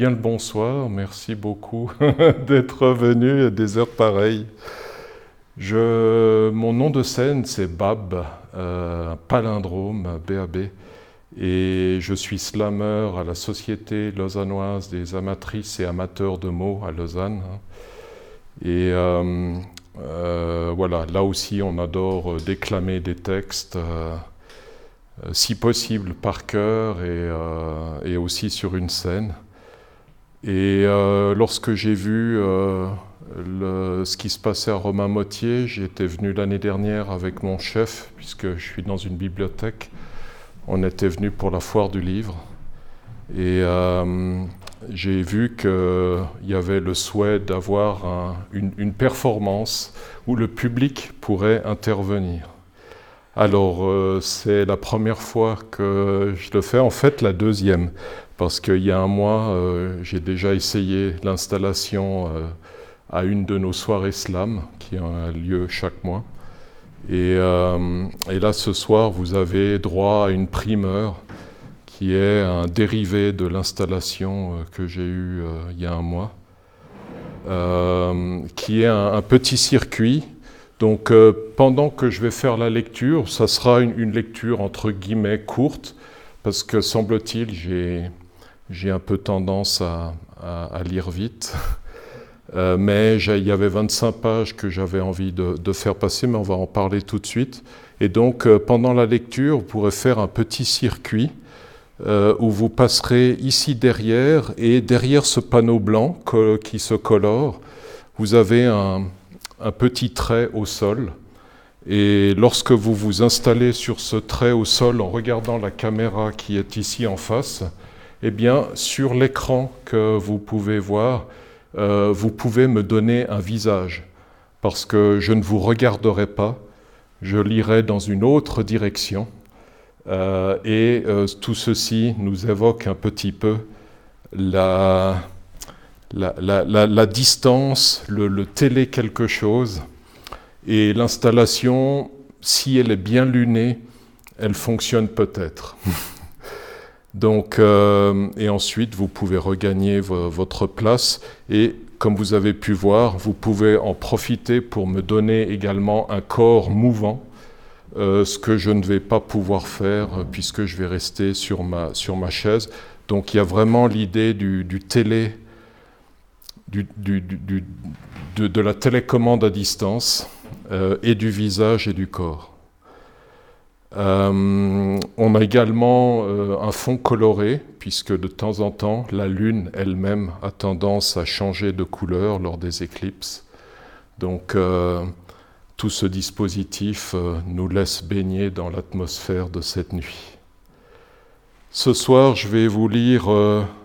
bien le bonsoir. Merci beaucoup d'être venu à des heures pareilles. Je, mon nom de scène, c'est Bab, euh, palindrome, BAB. Et je suis slammer à la Société lausannoise des amatrices et amateurs de mots à Lausanne. Et euh, euh, voilà, là aussi, on adore déclamer des textes. Si possible par cœur et, aussi sur une scène. Et euh, lorsque j'ai vu euh, ce qui se passait à Romain Mottier, j'étais venu l'année dernière avec mon chef, puisque je suis dans une bibliothèque. On était venu pour la foire du livre. Et euh, j'ai vu qu'il y avait le souhait d'avoir un, une, performance où le public pourrait intervenir. Alors, c'est la première fois que je le fais, en fait la deuxième, parce qu'il y a un mois, euh, j'ai déjà essayé l'installation euh, à une de nos soirées slam, qui a lieu chaque mois. Et, euh, et, là, ce soir, vous avez droit à une primeur qui est un dérivé de l'installation que j'ai eue il y a un mois, qui est un, petit circuit donc pendant que je vais faire la lecture, ça sera une lecture entre guillemets courte, parce que semble-t-il, j'ai un peu tendance à, lire vite. Euh, mais il y avait 25 pages que j'avais envie de, faire passer, mais on va en parler tout de suite. Et donc euh, pendant la lecture, vous pourrez faire un petit circuit euh, où vous passerez ici derrière, et derrière ce panneau blanc qui se colore, vous avez un petit trait au sol. Et lorsque vous vous installez sur ce trait au sol en regardant la caméra qui est ici en face, eh bien, sur l'écran que vous pouvez voir, euh, vous pouvez me donner un visage, parce que je ne vous regarderai pas, je lirai dans une autre direction. Euh, et euh, tout ceci nous évoque un petit peu la, distance, le, le, télé quelque chose, et l'installation, si elle est bien lunée, elle fonctionne peut-être. Donc, euh, et ensuite, vous pouvez regagner votre place et comme vous avez pu voir, vous pouvez en profiter pour me donner également un corps mouvant, euh, ce que je ne vais pas pouvoir faire puisque je vais rester sur ma, sur ma chaise. Donc, il y a vraiment l'idée du, télé du, de, la télécommande à distance euh, et du visage et du corps. Euh, on a également euh, un fond coloré, puisque de temps en temps, la Lune elle-même a tendance à changer de couleur lors des éclipses. Donc, euh, tout ce dispositif nous laisse baigner dans l'atmosphère de cette nuit. Ce soir, je vais vous lire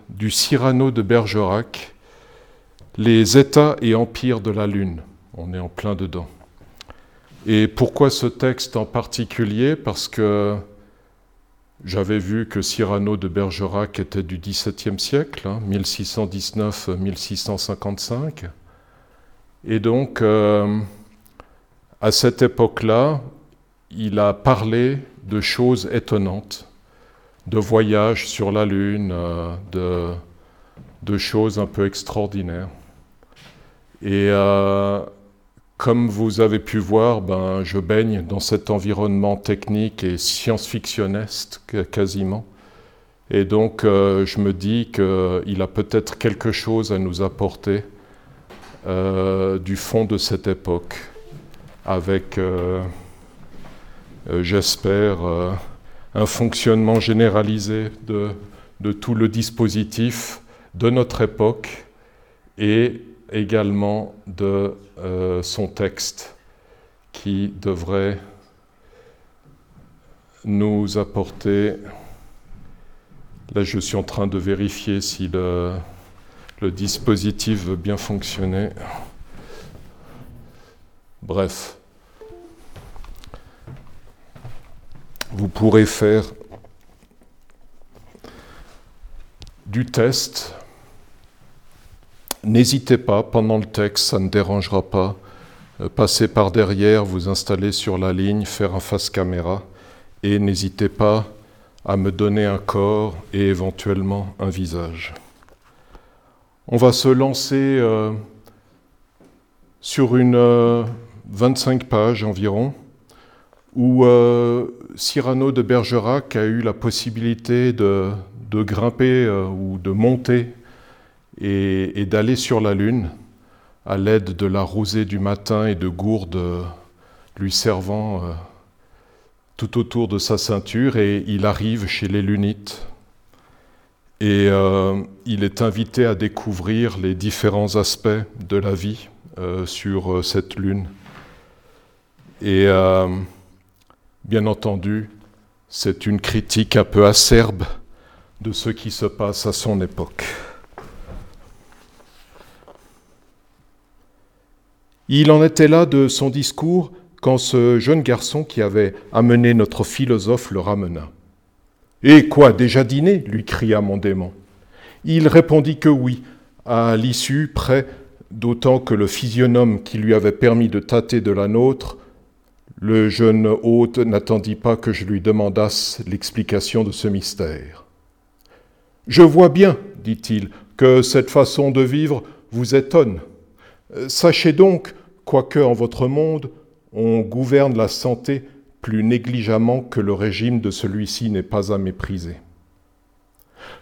du Cyrano de Bergerac, les États et empires de la Lune. On est en plein dedans. Et pourquoi ce texte en particulier? Parce que j'avais vu que Cyrano de Bergerac était du XVIIe siècle, hein, 1619-1655. Et donc, euh, à cette époque-là, il a parlé de choses étonnantes, de voyages sur la Lune, euh, de, de choses un peu extraordinaires. Et euh, comme vous avez pu voir, ben, je baigne dans cet environnement technique et science-fictionniste quasiment. Et donc, euh, je me dis qu'il a peut-être quelque chose à nous apporter euh, du fond de cette époque, avec, euh, j'espère, un fonctionnement généralisé de, de tout le dispositif de notre époque et également de euh, son texte qui devrait nous apporter. Là, je suis en train de vérifier si le, le dispositif veut bien fonctionner. Bref, vous pourrez faire du test N'hésitez pas, pendant le texte, ça ne dérangera pas. Euh, passez par derrière, vous installer sur la ligne, faire un face caméra. Et n'hésitez pas à me donner un corps et éventuellement un visage. On va se lancer euh, sur une 25 euh, pages environ, où Cyrano de Bergerac a eu la possibilité de, grimper ou de monter et d'aller sur la Lune à l'aide de la rosée du matin et de gourdes lui servant tout autour de sa ceinture, et il arrive chez les Lunites et euh, il est invité à découvrir les différents aspects de la vie euh, sur euh, cette lune. Et bien entendu, c'est une critique un peu acerbe de ce qui se passe à son époque. Il en était là de son discours quand ce jeune garçon qui avait amené notre philosophe le ramena. Et quoi, déjà dîné? lui cria mon démon. Il répondit que oui, à l'issue, prêt, d'autant que le physionome qui lui avait permis de tâter de la nôtre, le jeune hôte n'attendit pas que je lui demandasse l'explication de ce mystère. Je vois bien, dit-il, que cette façon de vivre vous étonne. Sachez donc, quoique en votre monde, on gouverne la santé plus négligemment que le régime de celui-ci n'est pas à mépriser.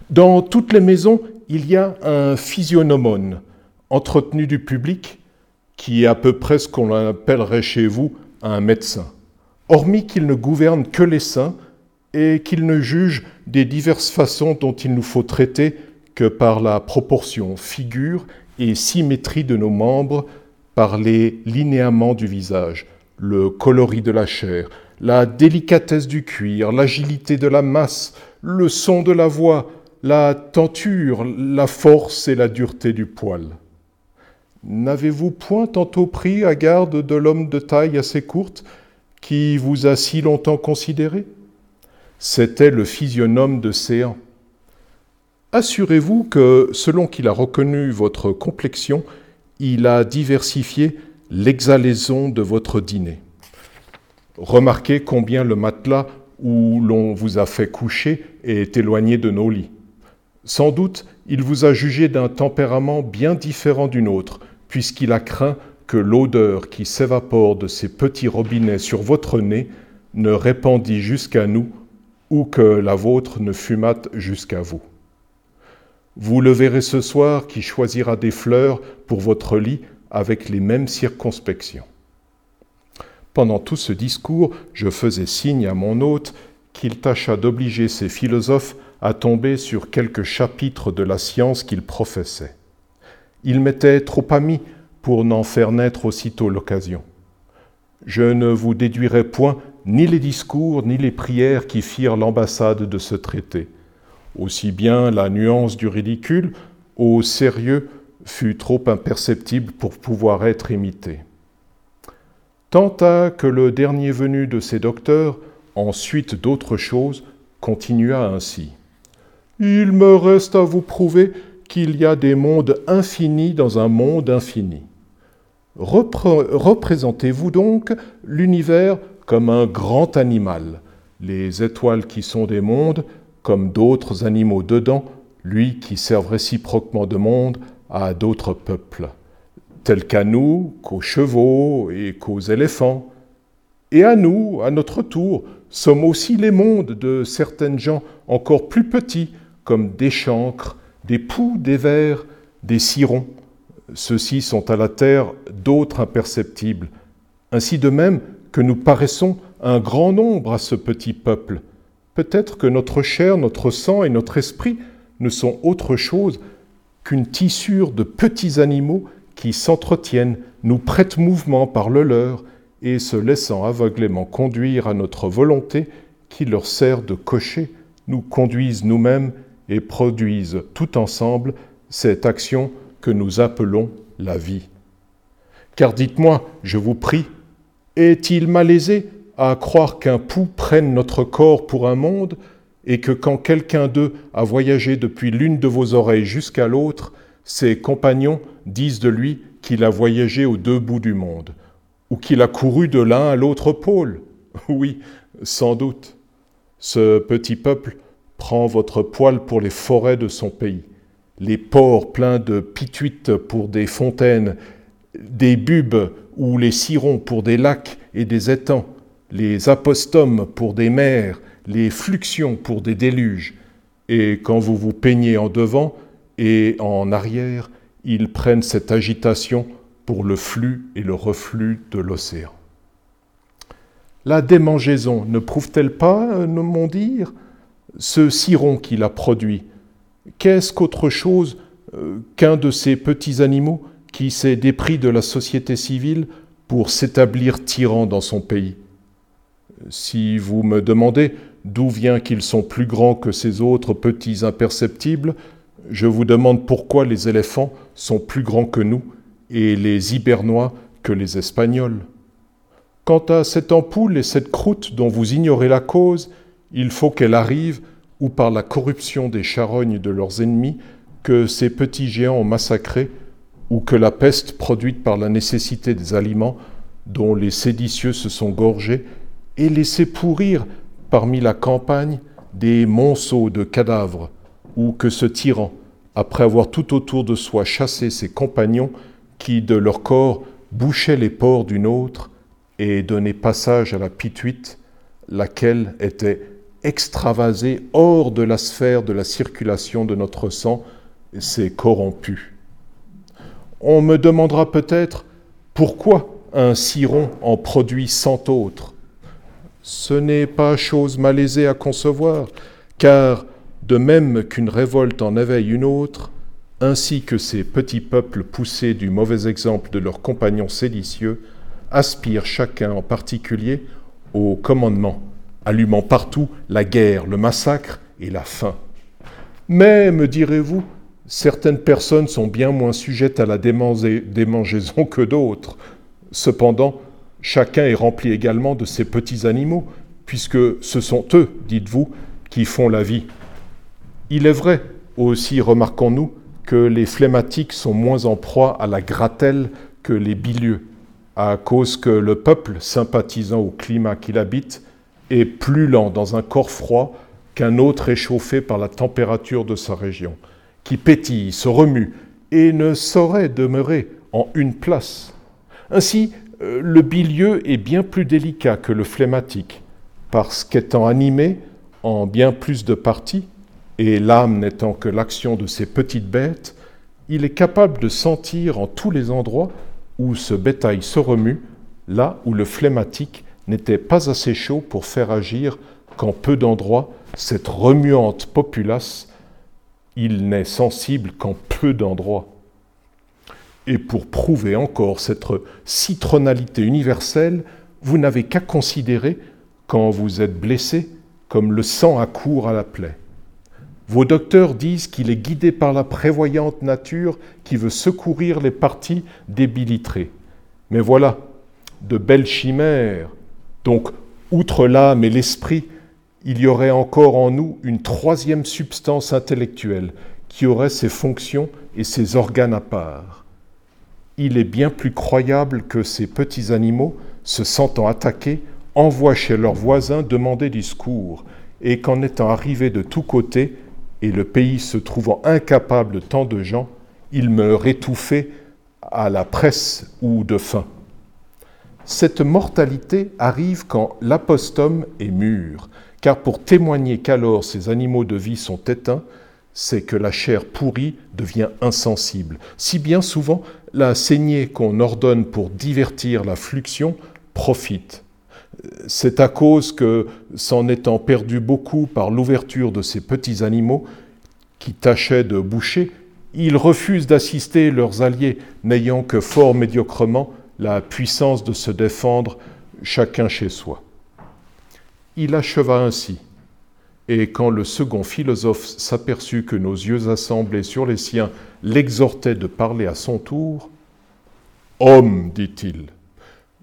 Dans toutes les maisons, il y a un physionomone entretenu du public qui est à peu près ce qu'on appellerait chez vous un médecin, hormis qu'il ne gouverne que les saints et qu'il ne juge des diverses façons dont il nous faut traiter que par la proportion, figure et symétrie de nos membres, par les linéaments du visage, le coloris de la chair, la délicatesse du cuir, l'agilité de la masse, le son de la voix, la tenture, la force et la dureté du poil. N'avez-vous point tantôt pris à garde de l'homme de taille assez courte qui vous a si longtemps considéré? C'était le physionome de Céan. Assurez-vous que, selon qu'il a reconnu votre complexion, il a diversifié l'exhalaison de votre dîner. Remarquez combien le matelas où l'on vous a fait coucher est éloigné de nos lits. Sans doute, il vous a jugé d'un tempérament bien différent du nôtre, puisqu'il a craint que l'odeur qui s'évapore de ces petits robinets sur votre nez ne répandît jusqu'à nous, ou que la vôtre ne fumât jusqu'à vous. Vous le verrez ce soir qui choisira des fleurs pour votre lit avec les mêmes circonspections. Pendant tout ce discours, je faisais signe à mon hôte qu'il tâcha d'obliger ses philosophes à tomber sur quelques chapitres de la science qu'il professait. Il m'était trop ami pour n'en faire naître aussitôt l'occasion. Je ne vous déduirai point ni les discours ni les prières qui firent l'ambassade de ce traité. Aussi bien la nuance du ridicule au sérieux fut trop imperceptible pour pouvoir être imité tant à que le dernier venu de ces docteurs, ensuite d'autres choses, continua ainsi. Il me reste à vous prouver qu'il y a des mondes infinis dans un monde infini. Représentez-vous donc l'univers comme un grand animal, les étoiles qui sont des mondes comme d'autres animaux dedans, lui qui sert réciproquement de monde à d'autres peuples tels qu'à nous, qu'aux chevaux et qu'aux éléphants. Et à nous, à notre tour, sommes aussi les mondes de certaines gens encore plus petits, comme des chancres, des poux, des vers, des cirons. Ceux-ci sont à la terre d'autres imperceptibles, ainsi de même que nous paraissons un grand nombre à ce petit peuple. Peut-être que notre chair, notre sang et notre esprit ne sont autre chose qu'une tissure de petits animaux qui s'entretiennent, nous prêtent mouvement par le leur, et se laissant aveuglément conduire à notre volonté, qui leur sert de cocher, nous conduisent nous-mêmes et produisent tout ensemble cette action que nous appelons la vie. Car dites-moi, je vous prie, est-il malaisé à croire qu'un pouls prenne notre corps pour un monde, et que quand quelqu'un d'eux a voyagé depuis l'une de vos oreilles jusqu'à l'autre, ses compagnons disent de lui qu'il a voyagé aux deux bouts du monde, ou qu'il a couru de l'un à l'autre pôle. Oui, sans doute. Ce petit peuple prend votre poil pour les forêts de son pays. les ports pleins de pituites pour des fontaines, des bubes ou les cirons pour des lacs et des étangs, les apostomes pour des mers, les fluxions pour des déluges. Et quand vous vous peignez en devant et en arrière, ils prennent cette agitation pour le flux et le reflux de l'océan. La démangeaison ne prouve-t-elle pas, euh, mon dire, ce ciron qu'il a produit? Qu'est-ce qu'autre chose euh, qu'un de ces petits animaux qui s'est dépris de la société civile pour s'établir tyran dans son pays? Si vous me demandez d'où vient qu'ils sont plus grands que ces autres petits imperceptibles, je vous demande pourquoi les éléphants sont plus grands que nous et les Hibernois que les Espagnols. Quant à cette ampoule et cette croûte dont vous ignorez la cause, il faut qu'elle arrive, ou par la corruption des charognes de leurs ennemis, que ces petits géants ont massacré, ou que la peste produite par la nécessité des aliments, dont les séditieux se sont gorgés, et laissé pourrir parmi la campagne des monceaux de cadavres, ou que ce tyran, après avoir tout autour de soi chassé ses compagnons, qui de leur corps bouchaient les pores d'une autre, et donner passage à la pituite, laquelle était extravasée hors de la sphère de la circulation de notre sang, s'est corrompue. On me demandera peut-être pourquoi un ciron en produit cent autres. Ce n'est pas chose malaisée à concevoir, car de même qu'une révolte en éveille une autre, ainsi que ces petits peuples poussés du mauvais exemple de leurs compagnons séditieux, aspirent chacun en particulier au commandement, allumant partout la guerre, le massacre et la faim. Mais, me direz-vous, certaines personnes sont bien moins sujettes à la démangeaison que d'autres. Cependant, chacun est rempli également de ces petits animaux, puisque ce sont eux, dites-vous, qui font la vie. Il est vrai, aussi remarquons-nous, que les phlématiques sont moins en proie à la gratelle que les bilieux, à cause que le peuple, sympathisant au climat qu'il habite, est plus lent dans un corps froid qu'un autre échauffé par la température de sa région, qui pétille, se remue et ne saurait demeurer en une place. Ainsi, le bilieux est bien plus délicat que le phlématique, parce qu'étant animé en bien plus de parties, et l'âme n'étant que l'action de ces petites bêtes, il est capable de sentir en tous les endroits où ce bétail se remue, là où le phlématique n'était pas assez chaud pour faire agir qu'en peu d'endroits cette remuante populace, il n'est sensible qu'en peu d'endroits. Et pour prouver encore cette citronalité universelle, vous n'avez qu'à considérer, quand vous êtes blessé, comme le sang accourt à la plaie. Vos docteurs disent qu'il est guidé par la prévoyante nature qui veut secourir les parties débilitées. Mais voilà, de belles chimères. Donc, outre l'âme et l'esprit, il y aurait encore en nous une troisième substance intellectuelle qui aurait ses fonctions et ses organes à part. Il est bien plus croyable que ces petits animaux, se sentant attaqués, envoient chez leurs voisins demander du secours, et qu'en étant arrivés de tous côtés, et le pays se trouvant incapable de tant de gens, il meurt étouffé à la presse ou de faim. Cette mortalité arrive quand l'apostome est mûr, car pour témoigner qu'alors ces animaux de vie sont éteints, c'est que la chair pourrie devient insensible. Si bien souvent, la saignée qu'on ordonne pour divertir la fluxion profite. C'est à cause que, s'en étant perdu beaucoup par l'ouverture de ces petits animaux qui tâchaient de boucher, ils refusent d'assister leurs alliés, n'ayant que fort médiocrement la puissance de se défendre chacun chez soi. Il acheva ainsi, et quand le second philosophe s'aperçut que nos yeux assemblés sur les siens l'exhortaient de parler à son tour, Homme, dit-il,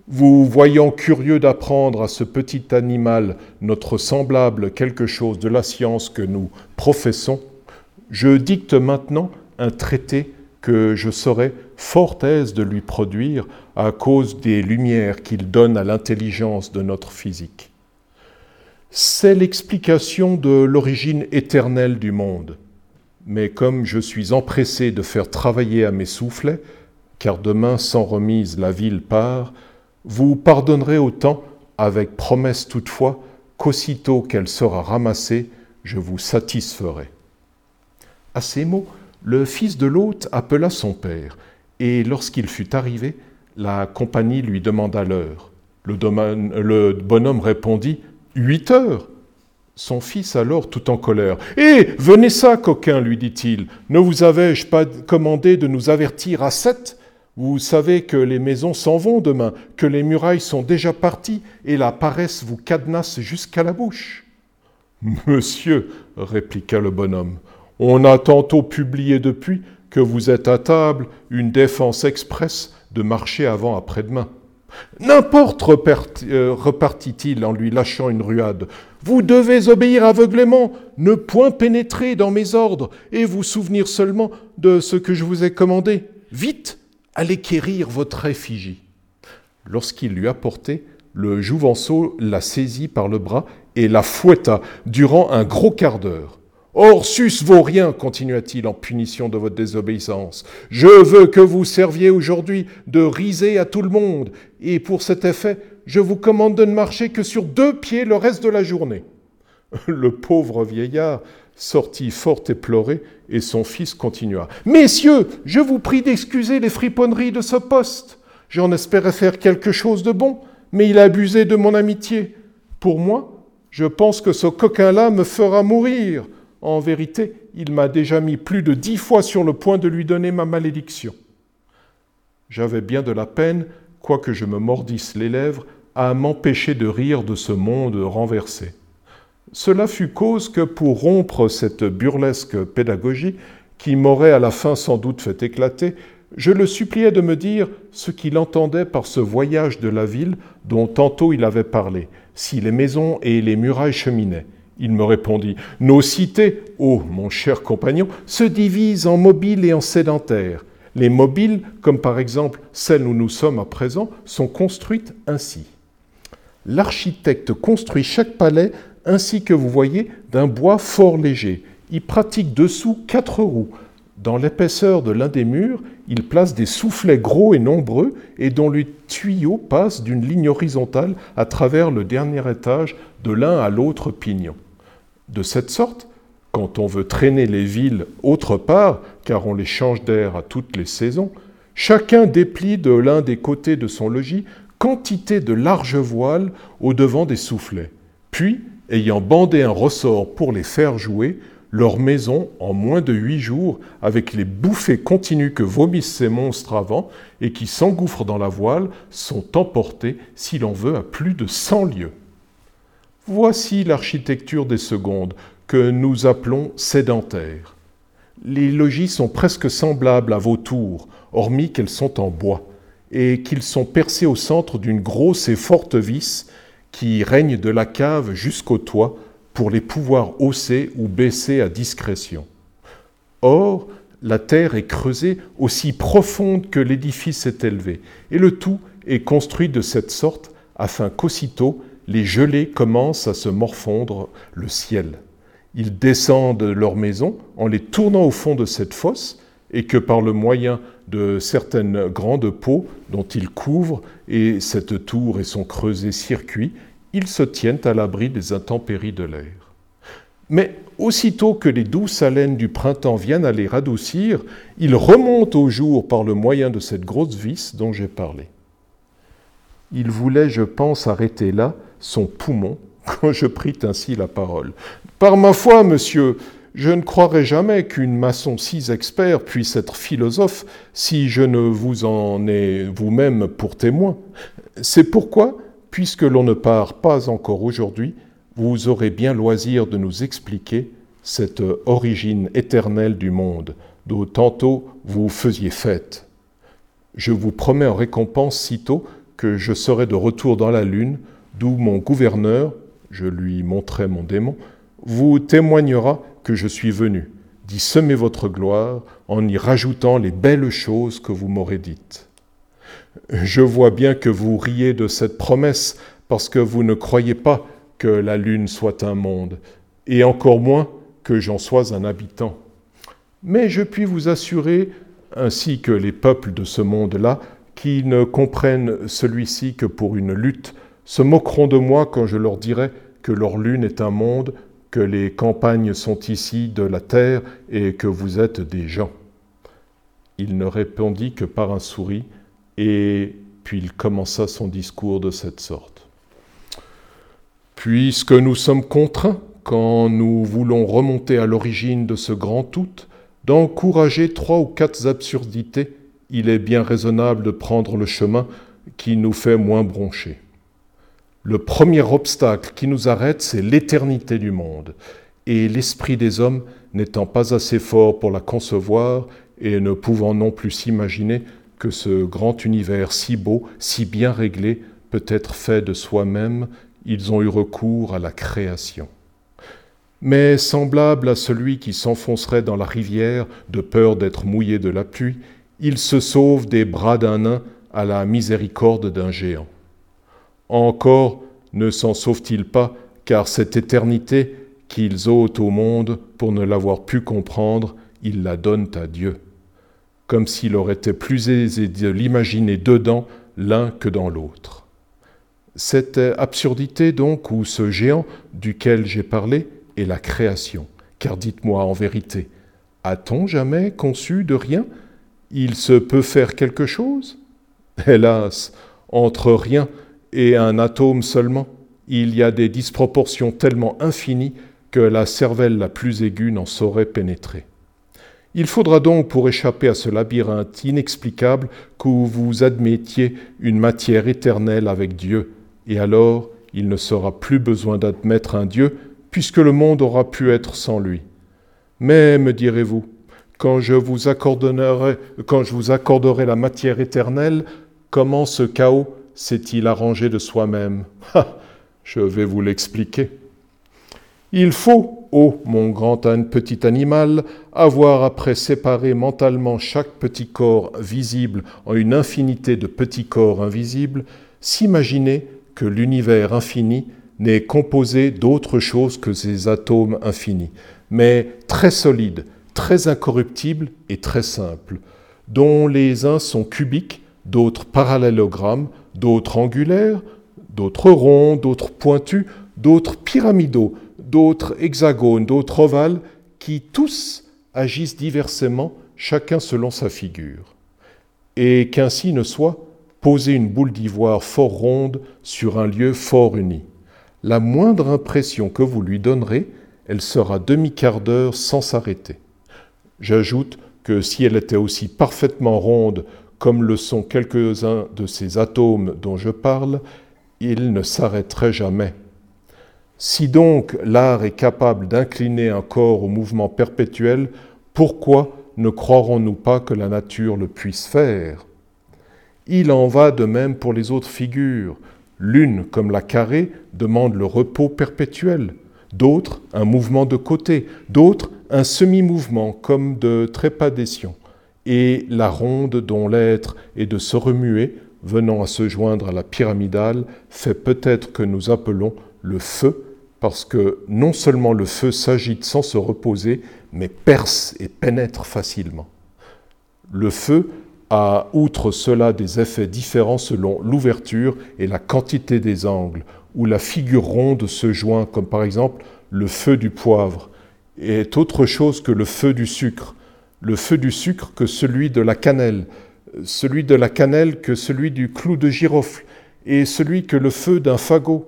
vous voyant curieux d'apprendre à ce petit animal notre semblable quelque chose de la science que nous professons, je dicte maintenant un traité que je serai fort aise de lui produire à cause des lumières qu'il donne à l'intelligence de notre physique. C'est l'explication de l'origine éternelle du monde. mais comme je suis empressé de faire travailler à mes soufflets, car demain sans remise la ville part, vous pardonnerez autant, avec promesse toutefois, qu'aussitôt qu'elle sera ramassée, je vous satisferai. À ces mots, le fils de l'hôte appela son père, et lorsqu'il fut arrivé, la compagnie lui demanda l'heure. Le, le, bonhomme répondit Huit heures. Son fils alors, tout en colère Eh Venez ça, coquin, lui dit-il. Ne vous avais-je pas commandé de nous avertir à sept? Vous savez que les maisons s'en vont demain, que les murailles sont déjà parties, et la paresse vous cadenasse jusqu'à la bouche. Monsieur, répliqua le bonhomme, on a tantôt publié depuis que vous êtes à table une défense expresse de marcher avant après-demain. N'importe, euh, repartit-il en lui lâchant une ruade. Vous devez obéir aveuglément, ne point pénétrer dans mes ordres, et vous souvenir seulement de ce que je vous ai commandé. Vite, allez quérir votre effigie. Lorsqu'il lui apportait, le jouvenceau la saisit par le bras et la fouetta durant un gros quart d'heure. Orsus vaut rien, continua-t-il en punition de votre désobéissance. Je veux que vous serviez aujourd'hui de risée à tout le monde, et pour cet effet, je vous commande de ne marcher que sur deux pieds le reste de la journée. Le pauvre vieillard sortit fort éploré, et son fils continua. Messieurs, je vous prie d'excuser les friponneries de ce poste. J'en espérais faire quelque chose de bon, mais il a abusé de mon amitié. Pour moi, je pense que ce coquin-là me fera mourir. En vérité, il m'a déjà mis plus de dix fois sur le point de lui donner ma malédiction. J'avais bien de la peine, quoique je me mordisse les lèvres, à m'empêcher de rire de ce monde renversé. Cela fut cause que pour rompre cette burlesque pédagogie, qui m'aurait à la fin sans doute fait éclater, je le suppliais de me dire ce qu'il entendait par ce voyage de la ville dont tantôt il avait parlé, si les maisons et les murailles cheminaient. Il me répondit, Nos cités, ô mon cher compagnon, se divisent en mobiles et en sédentaires. Les mobiles, comme par exemple celles où nous sommes à présent, sont construites ainsi. L'architecte construit chaque palais ainsi que vous voyez d'un bois fort léger. Il pratique dessous quatre roues. Dans l'épaisseur de l'un des murs, il place des soufflets gros et nombreux et dont les tuyaux passent d'une ligne horizontale à travers le dernier étage de l'un à l'autre pignon. De cette sorte, quand on veut traîner les villes autre part, car on les change d'air à toutes les saisons, chacun déplie de l'un des côtés de son logis quantité de larges voiles au devant des soufflets. Puis, ayant bandé un ressort pour les faire jouer, leur maison, en moins de huit jours, avec les bouffées continues que vomissent ces monstres avant et qui s'engouffrent dans la voile, sont emportées, si l'on veut, à plus de cent lieues. Voici l'architecture des secondes, que nous appelons sédentaire. Les logis sont presque semblables à vos tours, hormis qu'elles sont en bois, et qu'ils sont percés au centre d'une grosse et forte vis qui règne de la cave jusqu'au toit pour les pouvoir hausser ou baisser à discrétion. Or, la terre est creusée aussi profonde que l'édifice est élevé, et le tout est construit de cette sorte afin qu'aussitôt les gelées commencent à se morfondre le ciel. Ils descendent de leur maison en les tournant au fond de cette fosse, et que par le moyen de certaines grandes pots dont ils couvrent, et cette tour et son creusé circuit, ils se tiennent à l'abri des intempéries de l'air. Mais aussitôt que les douces haleines du printemps viennent à les radoucir, ils remontent au jour par le moyen de cette grosse vis dont j'ai parlé. Il voulait, je pense, arrêter là, son poumon quand je pris ainsi la parole. Par ma foi, monsieur, je ne croirais jamais qu'une maçon si expert puisse être philosophe si je ne vous en ai vous-même pour témoin. C'est pourquoi, puisque l'on ne part pas encore aujourd'hui, vous aurez bien loisir de nous expliquer cette origine éternelle du monde, dont tantôt vous faisiez fête. Je vous promets en récompense sitôt que je serai de retour dans la lune d'où mon gouverneur, je lui montrai mon démon, vous témoignera que je suis venu, d'y semer votre gloire en y rajoutant les belles choses que vous m'aurez dites. Je vois bien que vous riez de cette promesse parce que vous ne croyez pas que la lune soit un monde, et encore moins que j'en sois un habitant. Mais je puis vous assurer, ainsi que les peuples de ce monde-là, qui ne comprennent celui-ci que pour une lutte, se moqueront de moi quand je leur dirai que leur lune est un monde, que les campagnes sont ici de la terre et que vous êtes des gens. Il ne répondit que par un sourire, et puis il commença son discours de cette sorte. Puisque nous sommes contraints, quand nous voulons remonter à l'origine de ce grand tout, d'encourager trois ou quatre absurdités, il est bien raisonnable de prendre le chemin qui nous fait moins broncher. Le premier obstacle qui nous arrête, c'est l'éternité du monde, et l'esprit des hommes n'étant pas assez fort pour la concevoir et ne pouvant non plus s'imaginer que ce grand univers si beau, si bien réglé, peut être fait de soi-même, ils ont eu recours à la création. Mais semblable à celui qui s'enfoncerait dans la rivière de peur d'être mouillé de la pluie, il se sauve des bras d'un nain à la miséricorde d'un géant. Encore ne s'en sauve-t-il pas, car cette éternité qu'ils ôtent au monde pour ne l'avoir pu comprendre, ils la donnent à Dieu, comme s'il aurait été plus aisé de l'imaginer dedans l'un que dans l'autre. Cette absurdité donc, ou ce géant duquel j'ai parlé, est la création. Car dites-moi en vérité, a-t-on jamais conçu de rien Il se peut faire quelque chose? Hélas, entre rien et un atome seulement, il y a des disproportions tellement infinies que la cervelle la plus aiguë n'en saurait pénétrer. Il faudra donc, pour échapper à ce labyrinthe inexplicable, que vous admettiez une matière éternelle avec Dieu, et alors il ne sera plus besoin d'admettre un Dieu, puisque le monde aura pu être sans lui. Mais, me direz-vous, quand je vous accorderai, la matière éternelle, comment ce chaos s'est-il arrangé de soi-même? Je vais vous l'expliquer. Il faut, ô mon grand petit animal, avoir après séparé mentalement chaque petit corps visible en une infinité de petits corps invisibles, s'imaginer que l'univers infini n'est composé d'autre chose que ces atomes infinis, mais très solides, très incorruptibles et très simples, dont les uns sont cubiques, d'autres parallélogrammes, d'autres angulaires, d'autres ronds, d'autres pointus, d'autres pyramidaux, d'autres hexagones, d'autres ovales, qui tous agissent diversement, chacun selon sa figure. Et qu'ainsi ne soit, poser une boule d'ivoire fort ronde sur un lieu fort uni. La moindre impression que vous lui donnerez, elle sera demi-quart d'heure sans s'arrêter. J'ajoute que si elle était aussi parfaitement ronde comme le sont quelques-uns de ces atomes dont je parle, il ne s'arrêterait jamais. Si donc l'art est capable d'incliner un corps au mouvement perpétuel, pourquoi ne croirons-nous pas que la nature le puisse faire? Il en va de même pour les autres figures. L'une, comme la carrée, demande le repos perpétuel, d'autres un mouvement de côté, d'autres un semi-mouvement comme de trépadation et la ronde dont l'être est de se remuer, venant à se joindre à la pyramidale, fait peut-être que nous appelons le feu, parce que non seulement le feu s'agite sans se reposer, mais perce et pénètre facilement. Le feu a, outre cela, des effets différents selon l'ouverture et la quantité des angles, où la figure ronde se joint, comme par exemple le feu du poivre, est autre chose que le feu du sucre, le feu du sucre que celui de la cannelle, celui de la cannelle que celui du clou de girofle, et celui que le feu d'un fagot.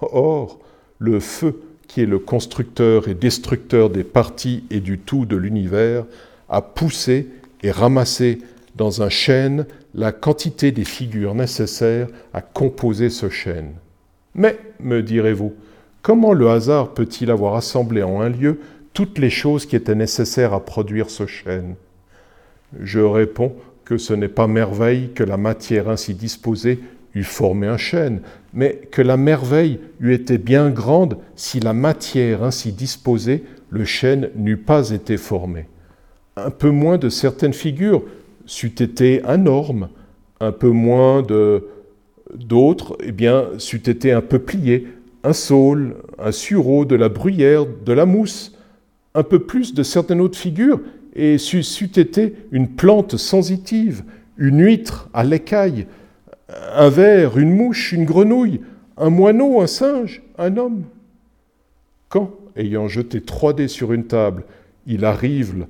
Or, le feu, qui est le constructeur et destructeur des parties et du tout de l'univers, a poussé et ramassé dans un chêne la quantité des figures nécessaires à composer ce chêne. Mais, me direz-vous, comment le hasard peut-il avoir assemblé en un lieu toutes les choses qui étaient nécessaires à produire ce chêne Je réponds que ce n'est pas merveille que la matière ainsi disposée eût formé un chêne, mais que la merveille eût été bien grande si la matière ainsi disposée, le chêne, n'eût pas été formé. Un peu moins de certaines figures c'eût été un orme, un peu moins de d'autres, eh bien, c'eût été un peuplier, un saule, un sureau, de la bruyère, de la mousse, un peu plus de certaines autres figures, et c'eût été une plante sensitive, une huître à l'écaille, un ver, une mouche, une grenouille, un moineau, un singe, un homme. Quand, ayant jeté trois dés sur une table, il arrive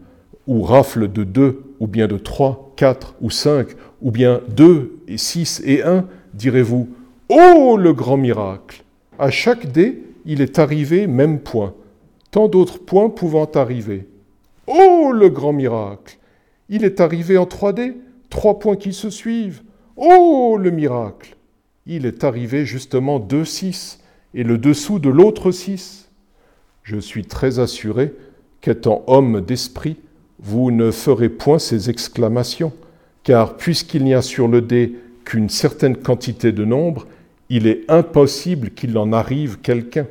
ou rafle de deux, ou bien de trois, quatre ou cinq, ou bien deux et six et un, direz-vous Oh le grand miracle À chaque dé, il est arrivé même point, tant d'autres points pouvant arriver. Oh le grand miracle Il est arrivé en trois dés, trois points qui se suivent. Oh le miracle Il est arrivé justement deux six, et le dessous de l'autre six. Je suis très assuré qu'étant homme d'esprit, vous ne ferez point ces exclamations, car puisqu'il n'y a sur le dé qu'une certaine quantité de nombre, il est impossible qu'il en arrive quelqu'un.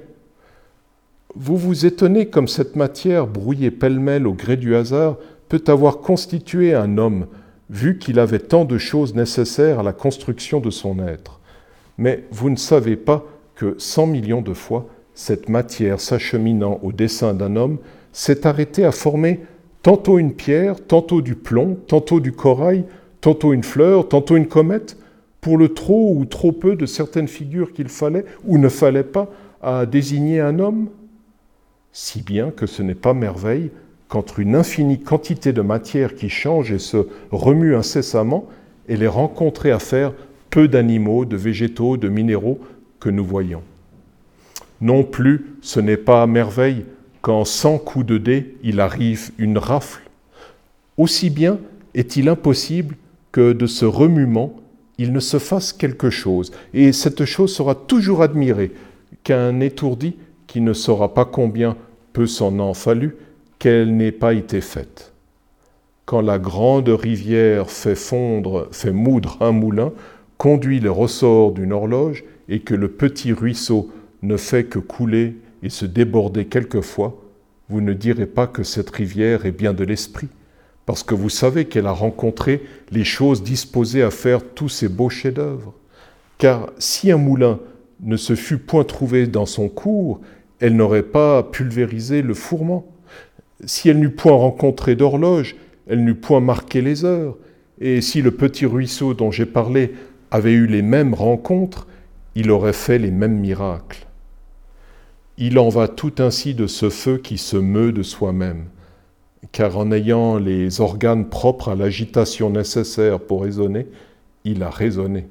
Vous vous étonnez comme cette matière brouillée pêle-mêle au gré du hasard peut avoir constitué un homme, vu qu'il avait tant de choses nécessaires à la construction de son être. Mais vous ne savez pas que cent millions de fois, cette matière s'acheminant au dessin d'un homme s'est arrêtée à former tantôt une pierre, tantôt du plomb, tantôt du corail, tantôt une fleur, tantôt une comète, pour le trop ou trop peu de certaines figures qu'il fallait ou ne fallait pas à désigner un homme Si bien que ce n'est pas merveille qu'entre une infinie quantité de matière qui change et se remue incessamment, elle est rencontrée à faire peu d'animaux, de végétaux, de minéraux que nous voyons. Non plus, ce n'est pas merveille qu'en cent coups de dés, il arrive une rafle. Aussi bien est-il impossible que de ce remuement, il ne se fasse quelque chose, et cette chose sera toujours admirée, qu'un étourdi qui ne saura pas combien peut s'en en fallu, qu'elle n'ait pas été faite. Quand la grande rivière fait fondre, fait moudre un moulin, conduit les ressorts d'une horloge, et que le petit ruisseau ne fait que couler et se déborder quelquefois, vous ne direz pas que cette rivière est bien de l'esprit, parce que vous savez qu'elle a rencontré les choses disposées à faire tous ces beaux chefs-d'œuvre. Car si un moulin ne se fût point trouvé dans son cours, elle n'aurait pas pulvérisé le fourment. Si elle n'eût point rencontré d'horloge, elle n'eût point marqué les heures. Et si le petit ruisseau dont j'ai parlé avait eu les mêmes rencontres, il aurait fait les mêmes miracles. Il en va tout ainsi de ce feu qui se meut de soi-même, car en ayant les organes propres à l'agitation nécessaire pour raisonner, il a raisonné.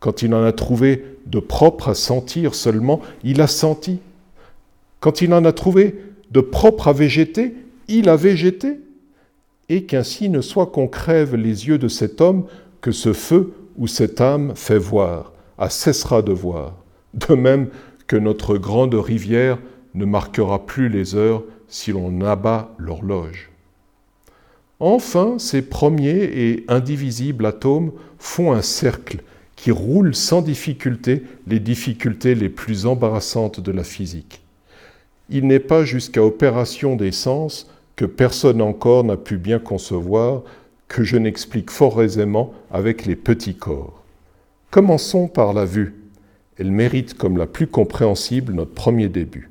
Quand il en a trouvé de propre à sentir seulement, il a senti. Quand il en a trouvé de propre à végéter, il a végété. Et qu'ainsi ne soit qu'on crève les yeux de cet homme que ce feu ou cette âme fait voir, a cessera de voir. De même que notre grande rivière ne marquera plus les heures si l'on abat l'horloge. Enfin, ces premiers et indivisibles atomes font un cercle qui roule sans difficulté les difficultés les plus embarrassantes de la physique. Il n'est pas jusqu'à opération des sens que personne encore n'a pu bien concevoir, que je n'explique fort aisément avec les petits corps. Commençons par la vue. Elle mérite comme la plus compréhensible notre premier début.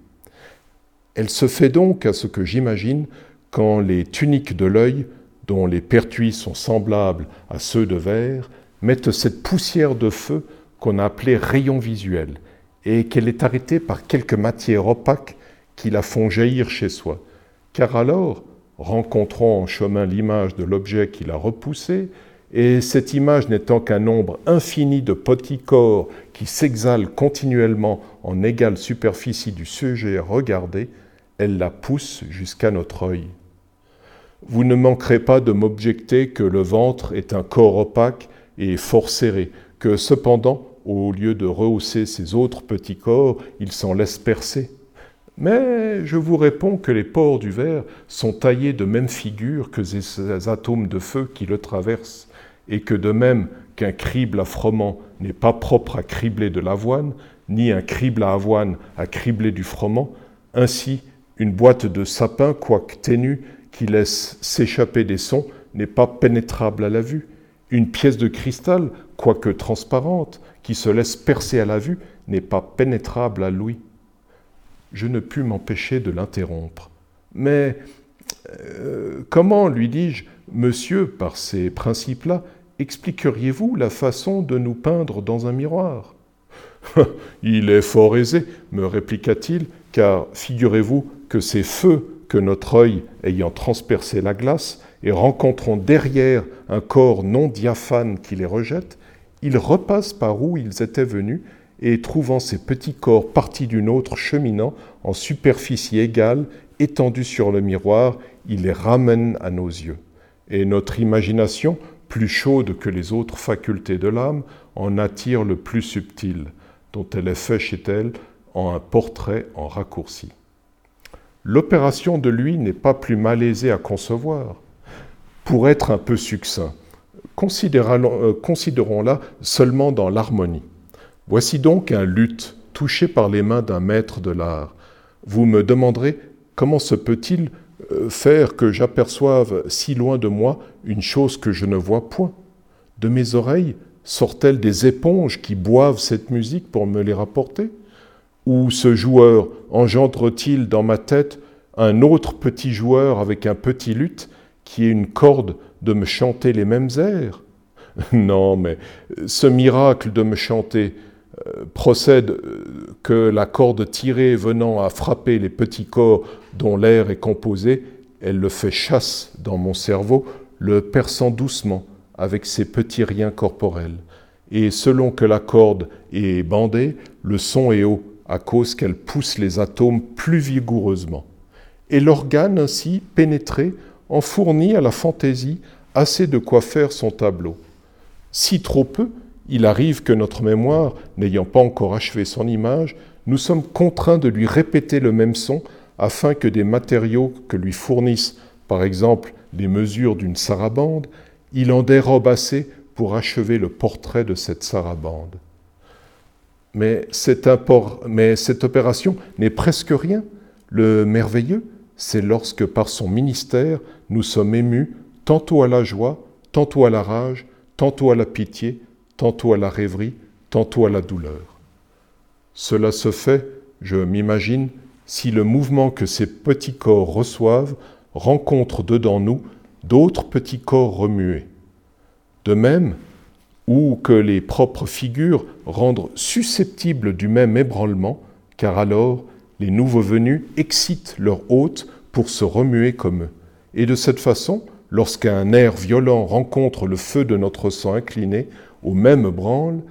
Elle se fait donc à ce que j'imagine quand les tuniques de l'œil, dont les pertuis sont semblables à ceux de verre, mettent cette poussière de feu qu'on a appelée rayon visuel, et qu'elle est arrêtée par quelques matières opaques qui la font jaillir chez soi. Car alors, rencontrant en chemin l'image de l'objet qui l'a repoussée, et cette image n'étant qu'un nombre infini de petits corps qui s'exhalent continuellement en égale superficie du sujet regardé, elle la pousse jusqu'à notre œil. Vous ne manquerez pas de m'objecter que le ventre est un corps opaque et fort serré, que cependant, au lieu de rehausser ses autres petits corps, il s'en laisse percer. Mais je vous réponds que les pores du verre sont taillés de même figure que ces atomes de feu qui le traversent et que de même qu'un crible à froment n'est pas propre à cribler de l'avoine, ni un crible à avoine à cribler du froment, ainsi une boîte de sapin, quoique ténue, qui laisse s'échapper des sons, n'est pas pénétrable à la vue. Une pièce de cristal, quoique transparente, qui se laisse percer à la vue, n'est pas pénétrable à l'ouïe. Je ne pus m'empêcher de l'interrompre. Mais euh, Comment, lui dis-je, monsieur, par ces principes-là, expliqueriez-vous la façon de nous peindre dans un miroir? Il est fort aisé, me répliqua-t-il, car figurez-vous que ces feux que notre œil, ayant transpercé la glace, et rencontrant derrière un corps non diaphane qui les rejette, ils repassent par où ils étaient venus, et trouvant ces petits corps partis d'une autre cheminant en superficie égale, étendus sur le miroir, ils les ramènent à nos yeux. Et notre imagination, plus chaude que les autres facultés de l'âme, en attire le plus subtil, dont elle est fait chez elle en un portrait en raccourci. L'opération de lui n'est pas plus malaisée à concevoir. Pour être un peu succinct, euh, considérons-la seulement dans l'harmonie. Voici donc un luth touché par les mains d'un maître de l'art. Vous me demanderez comment se peut-il euh, faire que j'aperçoive si loin de moi une chose que je ne vois point? De mes oreilles sortent-elles des éponges qui boivent cette musique pour me les rapporter? Ou ce joueur engendre-t-il dans ma tête un autre petit joueur avec un petit luth qui est une corde de me chanter les mêmes airs? Non, mais ce miracle de me chanter procède euh, que la corde tirée venant à frapper les petits corps dont l'air est composé, elle le fait chasse dans mon cerveau, le perçant doucement avec ses petits riens corporels. Et selon que la corde est bandée, le son est haut à cause qu'elle pousse les atomes plus vigoureusement. Et l'organe ainsi pénétré en fournit à la fantaisie assez de quoi faire son tableau. Si trop peu, il arrive que notre mémoire, n'ayant pas encore achevé son image, nous sommes contraints de lui répéter le même son afin que des matériaux que lui fournissent, par exemple, les mesures d'une sarabande, il en dérobe assez pour achever le portrait de cette sarabande. Mais, cette opération n'est presque rien. Le merveilleux, c'est lorsque par son ministère, nous sommes émus tantôt à la joie, tantôt à la rage, tantôt à la pitié, tantôt à la rêverie, tantôt à la douleur. Cela se fait, je m'imagine, si le mouvement que ces petits corps reçoivent rencontre dedans nous d'autres petits corps remués. De même, ou que les propres figures rendent susceptibles du même ébranlement, car alors les nouveaux venus excitent leur hôte pour se remuer comme eux. Et de cette façon, lorsqu'un air violent rencontre le feu de notre sang incliné, au même branle,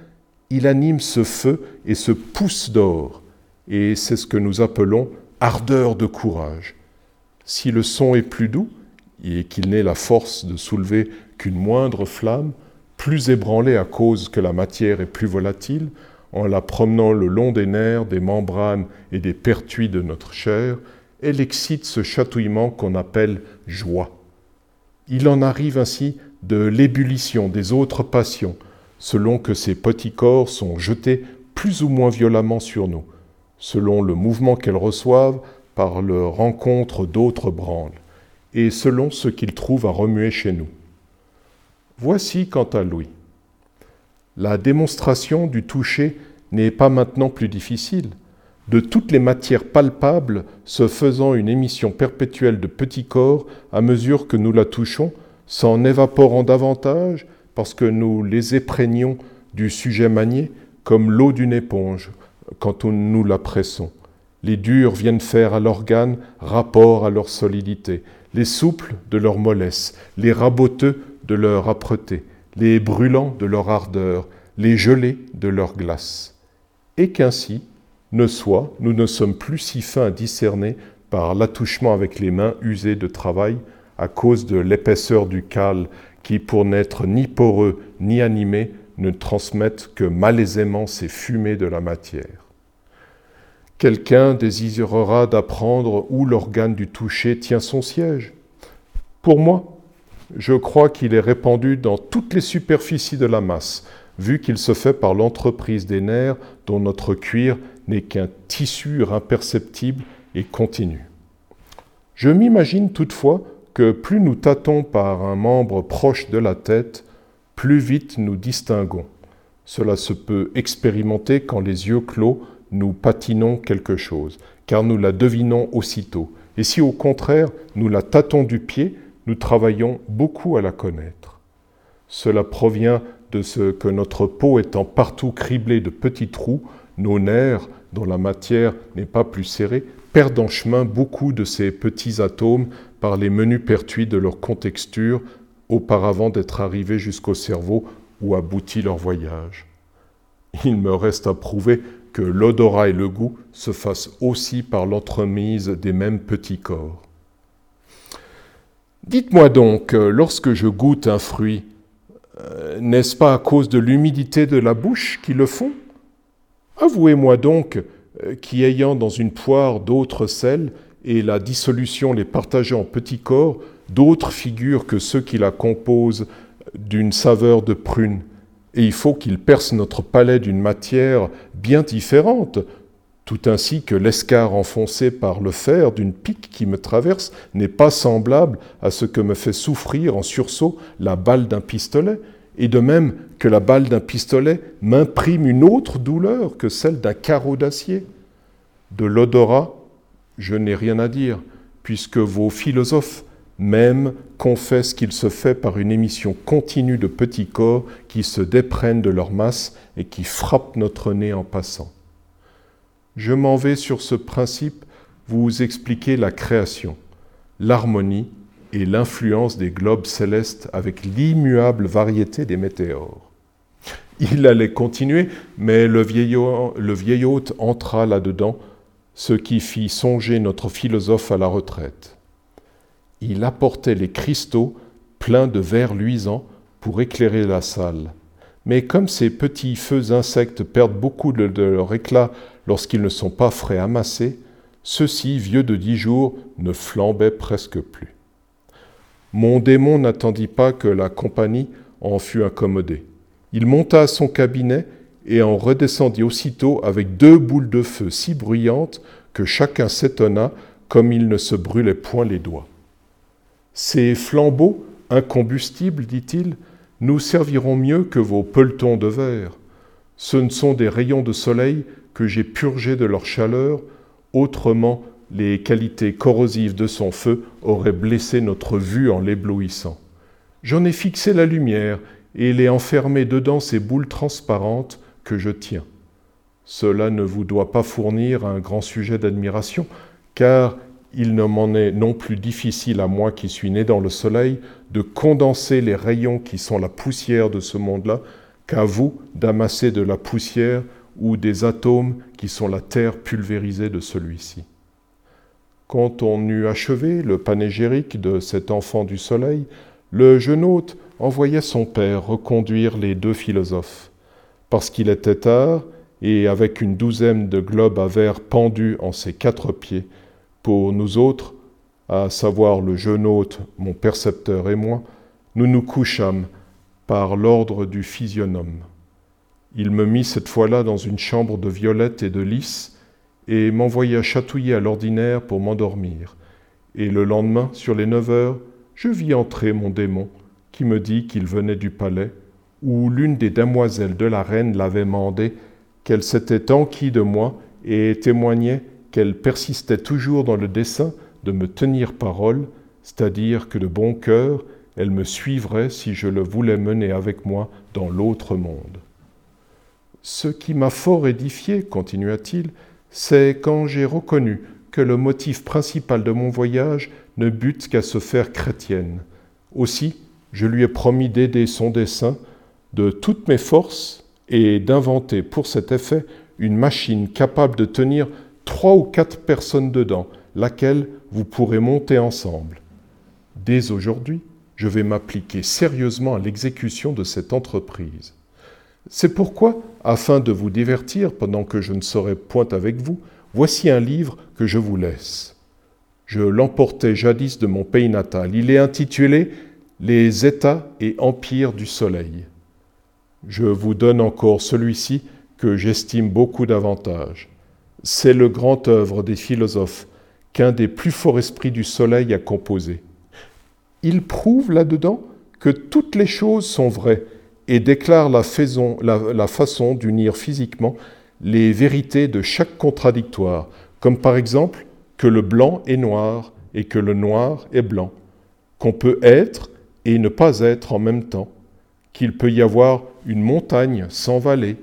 il anime ce feu et se pousse d'or. Et c'est ce que nous appelons ardeur de courage. Si le son est plus doux, et qu'il n'ait la force de soulever qu'une moindre flamme, plus ébranlée à cause que la matière est plus volatile, en la promenant le long des nerfs, des membranes et des pertuis de notre chair, elle excite ce chatouillement qu'on appelle joie. Il en arrive ainsi de l'ébullition des autres passions, selon que ces petits corps sont jetés plus ou moins violemment sur nous, selon le mouvement qu'elles reçoivent par le rencontre d'autres branles, et selon ce qu'ils trouvent à remuer chez nous. Voici quant à Louis. La démonstration du toucher n'est pas maintenant plus difficile. De toutes les matières palpables se faisant une émission perpétuelle de petits corps à mesure que nous la touchons, s'en évaporant davantage parce que nous les épreignons du sujet manié comme l'eau d'une éponge quand nous la pressons. Les durs viennent faire à l'organe rapport à leur solidité, les souples de leur mollesse, les raboteux de leur âpreté, les brûlants de leur ardeur, les gelés de leur glace. Et qu'ainsi ne soit, nous ne sommes plus si fins à discerner par l'attouchement avec les mains usées de travail à cause de l'épaisseur du cal qui, pour n'être ni poreux ni animé, ne transmettent que malaisément ces fumées de la matière. Quelqu'un désirera d'apprendre où l'organe du toucher tient son siège. Pour moi, je crois qu'il est répandu dans toutes les superficies de la masse, vu qu'il se fait par l'entreprise des nerfs dont notre cuir n'est qu'un tissu imperceptible et continu. Je m'imagine toutefois plus nous tâtons par un membre proche de la tête, plus vite nous distinguons. Cela se peut expérimenter quand les yeux clos nous patinons quelque chose, car nous la devinons aussitôt, Et si au contraire nous la tâtons du pied, nous travaillons beaucoup à la connaître. Cela provient de ce que notre peau étant partout criblée de petits trous, nos nerfs, dont la matière n'est pas plus serrée, perdent en chemin beaucoup de ces petits atomes par les menus pertuis de leur contexture auparavant d'être arrivés jusqu'au cerveau où aboutit leur voyage. Il me reste à prouver que l'odorat et le goût se fassent aussi par l'entremise des mêmes petits corps. Dites-moi donc, lorsque je goûte un fruit, euh, n'est-ce pas à cause de l'humidité de la bouche qui le font? Avouez-moi donc qui, ayant dans une poire d'autres sels et la dissolution les partageant en petits corps, d'autres figures que ceux qui la composent d'une saveur de prune, et il faut qu'il perce notre palais d'une matière bien différente, tout ainsi que l'escar enfoncé par le fer d'une pique qui me traverse n'est pas semblable à ce que me fait souffrir en sursaut la balle d'un pistolet, et de même que la balle d'un pistolet m'imprime une autre douleur que celle d'un carreau d'acier. De l'odorat, je n'ai rien à dire, puisque vos philosophes même confesse qu'il se fait par une émission continue de petits corps qui se déprennent de leur masse et qui frappent notre nez en passant. Je m'en vais sur ce principe vous expliquer la création, l'harmonie et l'influence des globes célestes avec l'immuable variété des météores. Il allait continuer, mais le vieil, hôte entra là-dedans, ce qui fit songer notre philosophe à la retraite il apportait les cristaux pleins de verre luisant pour éclairer la salle. Mais comme ces petits feux insectes perdent beaucoup de, leur éclat lorsqu'ils ne sont pas frais amassés, ceux-ci, vieux de dix jours, ne flambaient presque plus. Mon démon n'attendit pas que la compagnie en fût accommodée. Il monta à son cabinet et en redescendit aussitôt avec deux boules de feu si bruyantes que chacun s'étonna comme il ne se brûlait point les doigts. Ces flambeaux incombustibles, dit-il, nous serviront mieux que vos pelletons de verre. Ce ne sont des rayons de soleil que j'ai purgés de leur chaleur, autrement les qualités corrosives de son feu auraient blessé notre vue en l'éblouissant. J'en ai fixé la lumière et l'ai enfermé dedans ces boules transparentes que je tiens. Cela ne vous doit pas fournir un grand sujet d'admiration, car il ne m'en est non plus difficile à moi qui suis né dans le soleil de condenser les rayons qui sont la poussière de ce monde-là qu'à vous d'amasser de la poussière ou des atomes qui sont la terre pulvérisée de celui-ci. Quand on eut achevé le panégyrique de cet enfant du soleil, le jeune hôte envoya son père reconduire les deux philosophes. Parce qu'il était tard, et avec une douzaine de globes à verre pendus en ses quatre pieds, pour nous autres, à savoir le jeune hôte, mon percepteur et moi, nous nous couchâmes par l'ordre du physionome. Il me mit cette fois-là dans une chambre de violette et de lys et m'envoya chatouiller à l'ordinaire pour m'endormir. Et le lendemain, sur les neuf heures, je vis entrer mon démon, qui me dit qu'il venait du palais, où l'une des demoiselles de la reine l'avait mandé, qu'elle s'était enquis de moi et témoignait qu'elle persistait toujours dans le dessein de me tenir parole, c'est-à-dire que de bon cœur, elle me suivrait si je le voulais mener avec moi dans l'autre monde. Ce qui m'a fort édifié, continua-t-il, c'est quand j'ai reconnu que le motif principal de mon voyage ne bute qu'à se faire chrétienne. Aussi, je lui ai promis d'aider son dessein de toutes mes forces et d'inventer pour cet effet une machine capable de tenir trois ou quatre personnes dedans, laquelle vous pourrez monter ensemble. Dès aujourd'hui, je vais m'appliquer sérieusement à l'exécution de cette entreprise. C'est pourquoi, afin de vous divertir pendant que je ne serai point avec vous, voici un livre que je vous laisse. Je l'emportai jadis de mon pays natal. Il est intitulé Les États et empires du Soleil. Je vous donne encore celui-ci que j'estime beaucoup davantage. C'est le grand œuvre des philosophes qu'un des plus forts esprits du soleil a composé. Il prouve là-dedans que toutes les choses sont vraies et déclare la, façon d'unir physiquement les vérités de chaque contradictoire, comme par exemple que le blanc est noir et que le noir est blanc, qu'on peut être et ne pas être en même temps, qu'il peut y avoir une montagne sans vallée,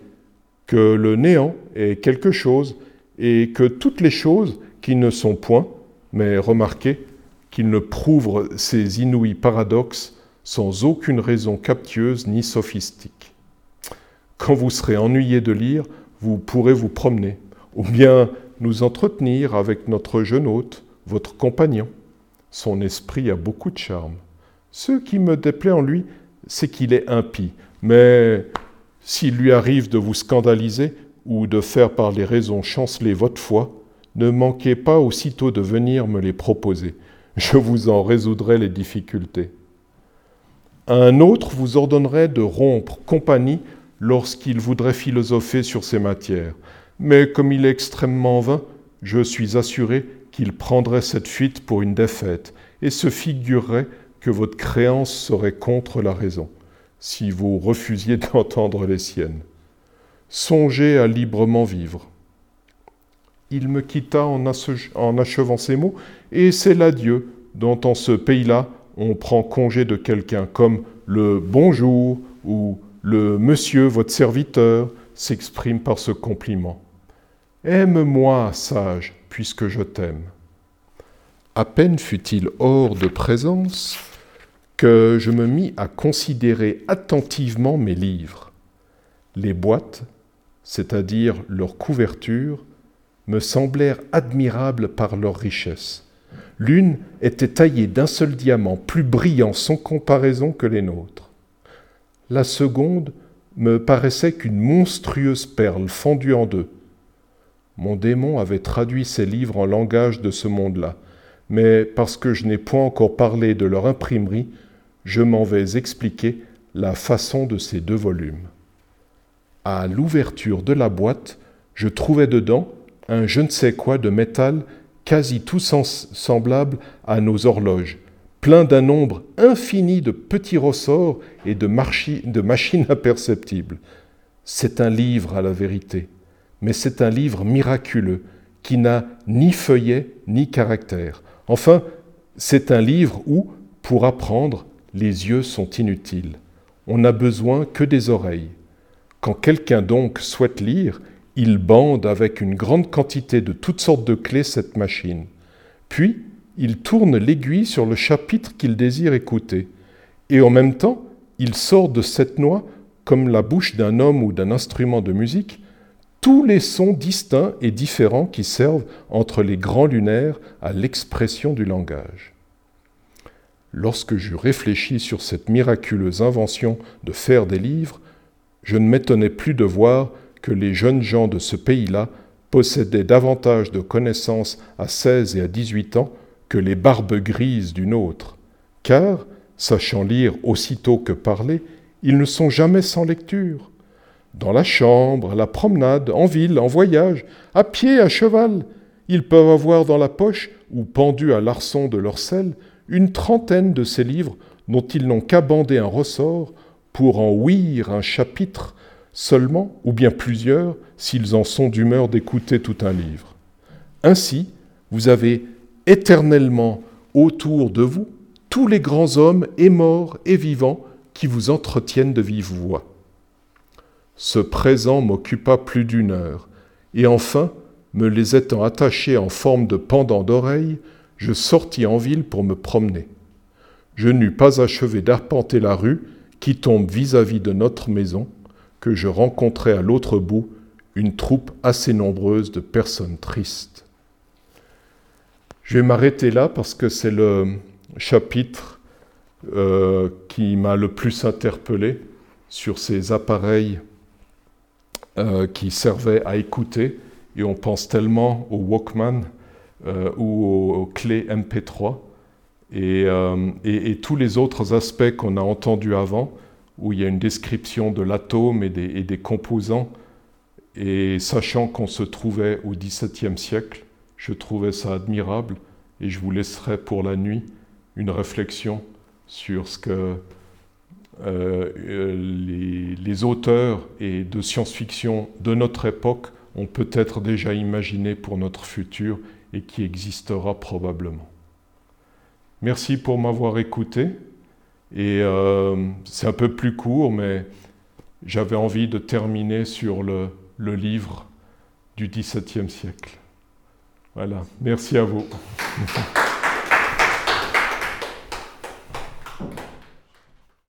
que le néant est quelque chose et que toutes les choses qui ne sont point, mais remarquez qu'il ne prouve ces inouïs paradoxes sans aucune raison captieuse ni sophistique. Quand vous serez ennuyé de lire, vous pourrez vous promener, ou bien nous entretenir avec notre jeune hôte, votre compagnon. Son esprit a beaucoup de charme. Ce qui me déplaît en lui, c'est qu'il est impie. Mais s'il lui arrive de vous scandaliser ou de faire par les raisons chanceler votre foi, ne manquez pas aussitôt de venir me les proposer. Je vous en résoudrai les difficultés. Un autre vous ordonnerait de rompre compagnie lorsqu'il voudrait philosopher sur ces matières. Mais comme il est extrêmement vain, je suis assuré qu'il prendrait cette fuite pour une défaite et se figurerait que votre créance serait contre la raison, si vous refusiez d'entendre les siennes. Songez à librement vivre. Il me quitta en, achevant ces mots, et c'est l'adieu dont en ce pays-là on prend congé de quelqu'un, comme le bonjour ou le monsieur, votre serviteur, s'exprime par ce compliment. Aime-moi, sage, puisque je t'aime. À peine fut-il hors de présence que je me mis à considérer attentivement mes livres. Les boîtes, c'est-à-dire leurs couvertures, me semblèrent admirables par leur richesse. L'une était taillée d'un seul diamant, plus brillant sans comparaison que les nôtres. La seconde me paraissait qu'une monstrueuse perle fendue en deux. Mon démon avait traduit ces livres en langage de ce monde-là, mais parce que je n'ai point encore parlé de leur imprimerie, je m'en vais expliquer la façon de ces deux volumes. À l'ouverture de la boîte, je trouvais dedans un je ne sais quoi de métal quasi tout semblable à nos horloges, plein d'un nombre infini de petits ressorts et de, de machines imperceptibles. C'est un livre à la vérité, mais c'est un livre miraculeux qui n'a ni feuillet ni caractère. Enfin, c'est un livre où, pour apprendre, les yeux sont inutiles. On n'a besoin que des oreilles. Quand quelqu'un donc souhaite lire, il bande avec une grande quantité de toutes sortes de clés cette machine. Puis, il tourne l'aiguille sur le chapitre qu'il désire écouter. Et en même temps, il sort de cette noix, comme la bouche d'un homme ou d'un instrument de musique, tous les sons distincts et différents qui servent entre les grands lunaires à l'expression du langage. Lorsque je réfléchis sur cette miraculeuse invention de faire des livres, je ne m'étonnais plus de voir que les jeunes gens de ce pays-là possédaient davantage de connaissances à 16 et à 18 ans que les barbes grises d'une autre, car, sachant lire aussitôt que parler, ils ne sont jamais sans lecture. Dans la chambre, à la promenade, en ville, en voyage, à pied, à cheval, ils peuvent avoir dans la poche, ou pendu à l'arçon de leur selle, une trentaine de ces livres dont ils n'ont qu'à bander un ressort pour en ouïr un chapitre seulement, ou bien plusieurs, s'ils en sont d'humeur d'écouter tout un livre. Ainsi, vous avez éternellement autour de vous tous les grands hommes et morts et vivants qui vous entretiennent de vive voix. Ce présent m'occupa plus d'une heure, et enfin, me les étant attachés en forme de pendant d'oreilles, je sortis en ville pour me promener. Je n'eus pas achevé d'arpenter la rue qui tombe vis-à-vis -vis de notre maison, que je rencontrai à l'autre bout une troupe assez nombreuse de personnes tristes. Je vais m'arrêter là parce que c'est le chapitre euh, qui m'a le plus interpellé sur ces appareils euh, qui servaient à écouter, et on pense tellement au Walkman euh, ou aux, clés MP3 et, et, tous les autres aspects qu'on a entendus avant où il y a une description de l'atome et des, composants. Et sachant qu'on se trouvait au XVIIe siècle, je trouvais ça admirable et je vous laisserai pour la nuit une réflexion sur ce que euh, les, les, auteurs et de science-fiction de notre époque ont peut-être déjà imaginé pour notre futur et qui existera probablement. Merci pour m'avoir écouté. Et euh, c'est un peu plus court, mais j'avais envie de terminer sur le, le livre du XVIIe siècle. Voilà, merci à vous.